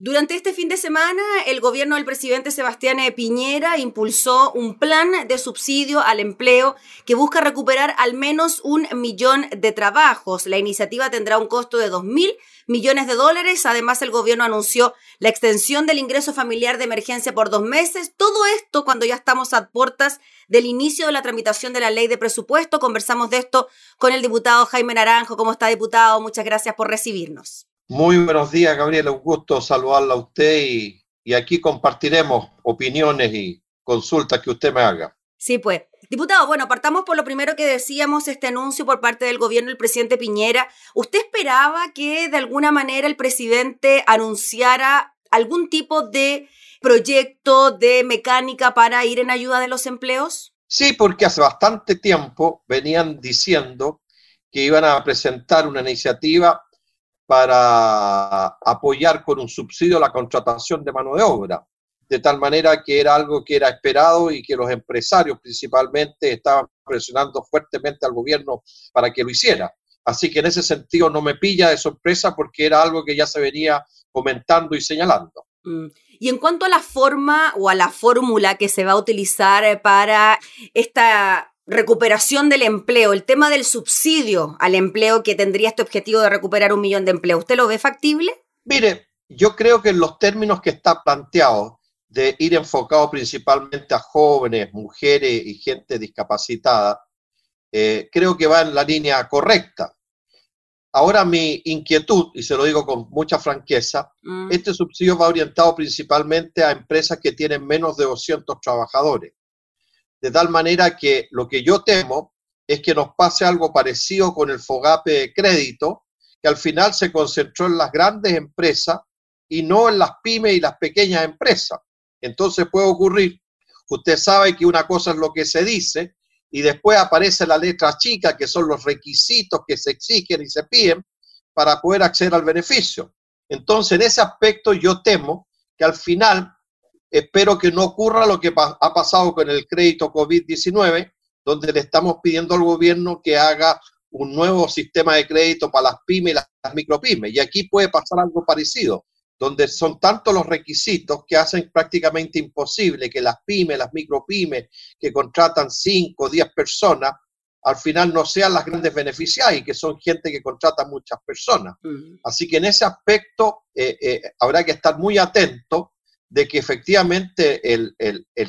Durante este fin de semana, el gobierno del presidente Sebastián Piñera impulsó un plan de subsidio al empleo que busca recuperar al menos un millón de trabajos. La iniciativa tendrá un costo de dos mil millones de dólares. Además, el gobierno anunció la extensión del ingreso familiar de emergencia por dos meses. Todo esto cuando ya estamos a puertas del inicio de la tramitación de la ley de presupuesto. Conversamos de esto con el diputado Jaime Naranjo. ¿Cómo está, diputado? Muchas gracias por recibirnos. Muy buenos días, Gabriela. Un gusto saludarla a usted y, y, aquí compartiremos opiniones y consultas que usted me haga. Sí, pues. Diputado, bueno, partamos por lo primero que decíamos, este anuncio por parte del gobierno del presidente Piñera. ¿Usted esperaba que de alguna manera el presidente anunciara algún tipo de proyecto de mecánica para ir en ayuda de los empleos? Sí, porque hace bastante tiempo venían diciendo que iban a presentar una iniciativa para apoyar con un subsidio la contratación de mano de obra, de tal manera que era algo que era esperado y que los empresarios principalmente estaban presionando fuertemente al gobierno para que lo hiciera. Así que en ese sentido no me pilla de sorpresa porque era algo que ya se venía comentando y señalando. Mm. Y en cuanto a la forma o a la fórmula que se va a utilizar para esta recuperación del empleo, el tema del subsidio al empleo que tendría este objetivo de recuperar un millón de empleos, ¿usted lo ve factible? Mire, yo creo que en los términos que está planteado de ir enfocado principalmente a jóvenes, mujeres y gente discapacitada, eh, creo que va en la línea correcta. Ahora mi inquietud, y se lo digo con mucha franqueza, mm. este subsidio va orientado principalmente a empresas que tienen menos de 200 trabajadores de tal manera que lo que yo temo es que nos pase algo parecido con el FOGAPE de crédito, que al final se concentró en las grandes empresas y no en las pymes y las pequeñas empresas. Entonces puede ocurrir, usted sabe que una cosa es lo que se dice y después aparece la letra chica, que son los requisitos que se exigen y se piden para poder acceder al beneficio. Entonces, en ese aspecto yo temo que al final Espero que no ocurra lo que ha pasado con el crédito COVID-19, donde le estamos pidiendo al gobierno que haga un nuevo sistema de crédito para las pymes y las micropymes. Y aquí puede pasar algo parecido, donde son tantos los requisitos que hacen prácticamente imposible que las pymes, las micropymes que contratan 5 o 10 personas, al final no sean las grandes beneficiarias, que son gente que contrata muchas personas. Así que en ese aspecto eh, eh, habrá que estar muy atento de que efectivamente el,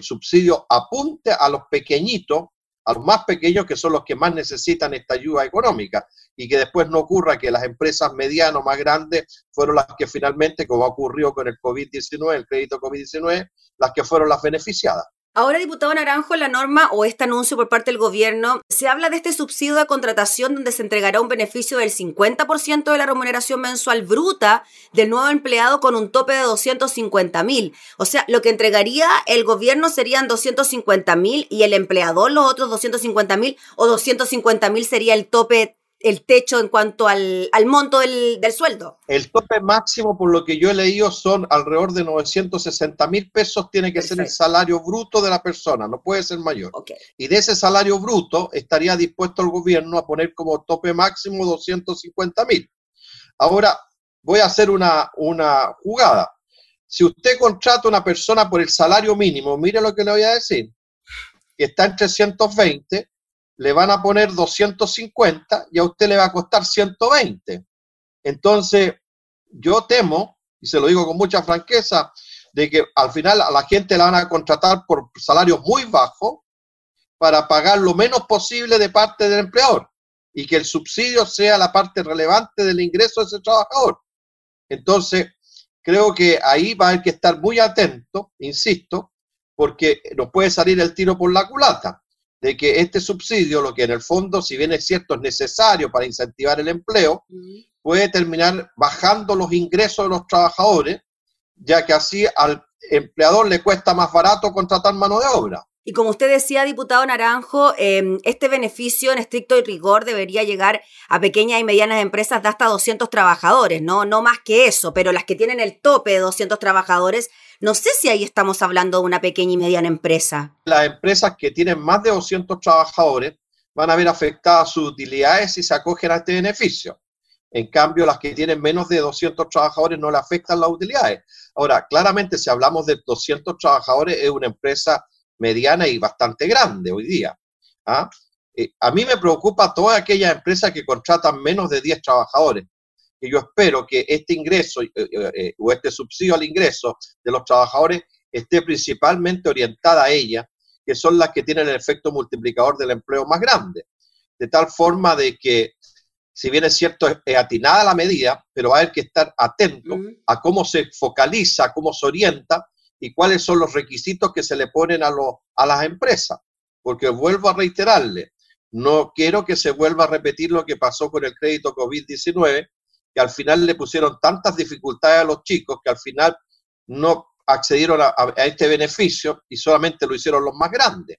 subsidio apunte a los pequeñitos, a los más pequeños que son los que más necesitan esta ayuda económica y que después no ocurra que las empresas medianas más grandes fueron las que finalmente, como ha ocurrido con el COVID-19, el crédito COVID-19, las que fueron las beneficiadas. Ahora, diputado Naranjo, la norma o este anuncio por parte del gobierno, se habla de este subsidio de contratación donde se entregará un beneficio del 50% de la remuneración mensual bruta del nuevo empleado con un tope de 250 mil. O sea, lo que entregaría el gobierno serían 250 mil y el empleador los otros 250 mil o 250 mil sería el tope el techo en cuanto al, monto del, sueldo? El tope máximo, por lo que yo he leído, son alrededor de 960 mil pesos, tiene que ser el salario bruto de la persona, no puede ser mayor. Y de ese salario bruto estaría dispuesto el gobierno a poner como tope máximo 250 mil. Ahora, voy a hacer una, una jugada. Si usted contrata a una persona por el salario mínimo, mire lo que le voy a decir, que está en 320, le van a poner 250 y a usted le va a costar 120. Entonces, yo temo, y se lo digo con mucha franqueza, de que al final a la gente la van a contratar por salarios muy bajos para pagar lo menos posible de parte del empleador y que el subsidio sea la parte relevante del ingreso de ese trabajador. Entonces, creo que ahí va a haber que estar muy atento, insisto, porque nos puede salir el tiro por la culata de que este subsidio, lo que en el fondo, si bien es cierto, es necesario para incentivar el empleo, puede terminar bajando los ingresos de los trabajadores, ya que así al empleador le cuesta más barato contratar mano de obra. Y como usted decía, diputado Naranjo, em, este beneficio en estricto rigor debería llegar a pequeñas y medianas empresas de hasta 200 trabajadores, ¿no? No más que eso, pero las que tienen el tope de 200 trabajadores no sé si ahí estamos hablando de una pequeña y mediana empresa. Las empresas que tienen más de 200 trabajadores van a ver afectadas sus utilidades si se acogen a este beneficio. En cambio, las que tienen menos de 200 trabajadores no le afectan las utilidades. Ahora, claramente, si hablamos de 200 trabajadores, es una empresa mediana y bastante grande hoy día. ¿ah? Eh, a mí me preocupa todas aquellas empresas que contratan menos de 10 trabajadores. Y yo espero que este ingreso eh, eh, o este subsidio al ingreso de los trabajadores esté principalmente orientada a ellas, que son las que tienen el efecto multiplicador del empleo más grande. De tal forma de que si bien es cierto, es atinada la medida, pero va a haber que estar atento a cómo se focaliza, cómo se orienta y cuáles son los requisitos que se le ponen a, a las empresas. Porque vuelvo a reiterarle, no quiero que se vuelva a repetir lo que pasó con el crédito COVID-19, que al final le pusieron tantas dificultades a los chicos que al final no accedieron a este beneficio y solamente lo hicieron los más grandes.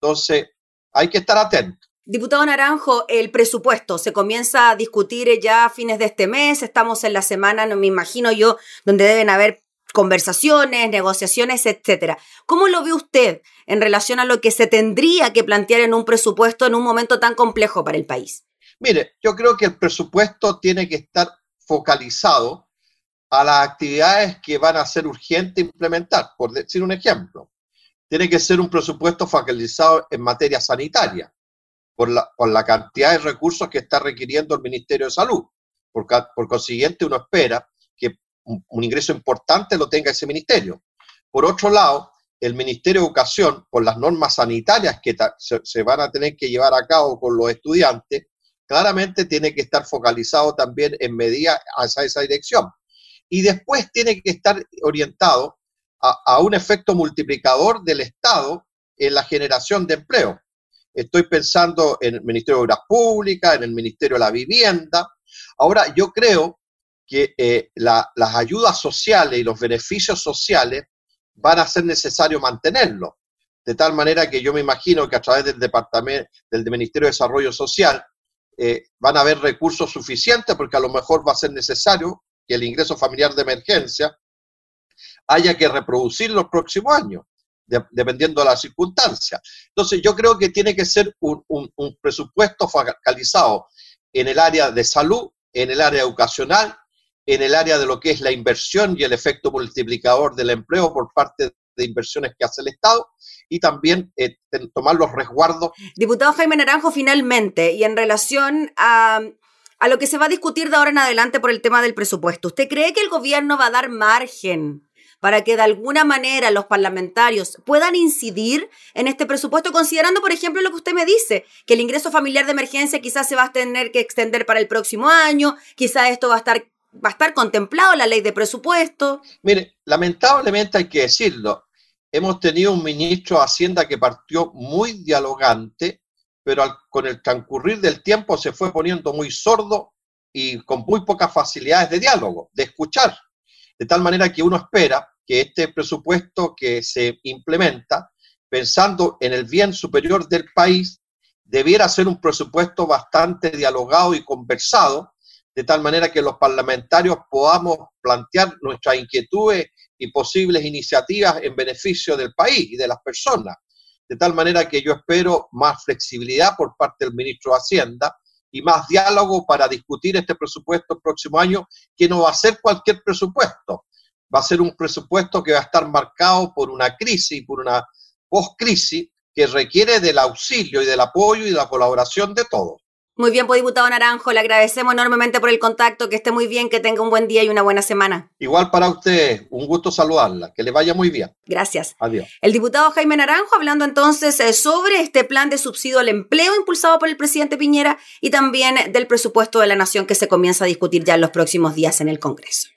Entonces, hay que estar atentos. Diputado Naranjo, el presupuesto se comienza a discutir ya a fines de este mes. Estamos en la semana, no me imagino yo, donde deben haber conversaciones, negociaciones, etcétera. ¿Cómo lo ve usted en relación a lo que se tendría que plantear en un presupuesto en un momento tan complejo para el país? Mire, yo creo que el presupuesto tiene que estar focalizado a las actividades que van a ser urgentes implementar. Por decir un ejemplo, tiene que ser un presupuesto focalizado en materia sanitaria por la, por la cantidad de recursos que está requiriendo el Ministerio de Salud. Por, por consiguiente, uno espera que un, ingreso importante lo tenga ese ministerio. Por otro lado, el Ministerio de Educación, por las normas sanitarias que se, van a tener que llevar a cabo con los estudiantes, claramente tiene que estar focalizado también en medidas hacia esa dirección. Y después tiene que estar orientado a, a un efecto multiplicador del Estado en la generación de empleo. Estoy pensando en el Ministerio de Obras Públicas, en el Ministerio de la Vivienda. Ahora, yo creo que eh, las ayudas sociales y los beneficios sociales van a ser necesario mantenerlos. De tal manera que yo me imagino que a través del Departamento, del Ministerio de Desarrollo Social, eh, van a haber recursos suficientes porque a lo mejor va a ser necesario que el ingreso familiar de emergencia haya que reproducir los próximos años dependiendo de las circunstancias. Entonces, yo creo que tiene que ser un, presupuesto focalizado en el área de salud, en el área educacional, en el área de lo que es la inversión y el efecto multiplicador del empleo por parte de inversiones que hace el Estado y también eh, tomar los resguardos. Diputado Jaime Naranjo, finalmente, y en relación a, a lo que se va a discutir de ahora en adelante por el tema del presupuesto, ¿usted cree que el gobierno va a dar margen para que de alguna manera los parlamentarios puedan incidir en este presupuesto, considerando, por ejemplo, lo que usted me dice, que el ingreso familiar de emergencia quizás se va a tener que extender para el próximo año, quizás esto va a estar va a estar contemplado la ley de presupuesto. Mire, lamentablemente hay que decirlo, hemos tenido un ministro de Hacienda que partió muy dialogante, pero con el transcurrir del tiempo se fue poniendo muy sordo y con muy pocas facilidades de diálogo, de escuchar. De tal manera que uno espera que este presupuesto que se implementa, pensando en el bien superior del país, debiera ser un presupuesto bastante dialogado y conversado, de tal manera que los parlamentarios podamos plantear nuestras inquietudes y posibles iniciativas en beneficio del país y de las personas. De tal manera que yo espero más flexibilidad por parte del ministro de Hacienda y más diálogo para discutir este presupuesto el próximo año, que no va a ser cualquier presupuesto va a ser un presupuesto que va a estar marcado por una crisis, por una post-crisis que requiere del auxilio y del apoyo y de la colaboración de todos. Muy bien, pues diputado Naranjo, le agradecemos enormemente por el contacto, que esté muy bien, que tenga un buen día y una buena semana. Igual para usted, un gusto saludarla, que le vaya muy bien. Gracias. Adiós. El diputado Jaime Naranjo hablando entonces eh, sobre este plan de subsidio al empleo impulsado por el presidente Piñera y también del presupuesto de la Nación que se comienza a discutir ya en los próximos días en el Congreso.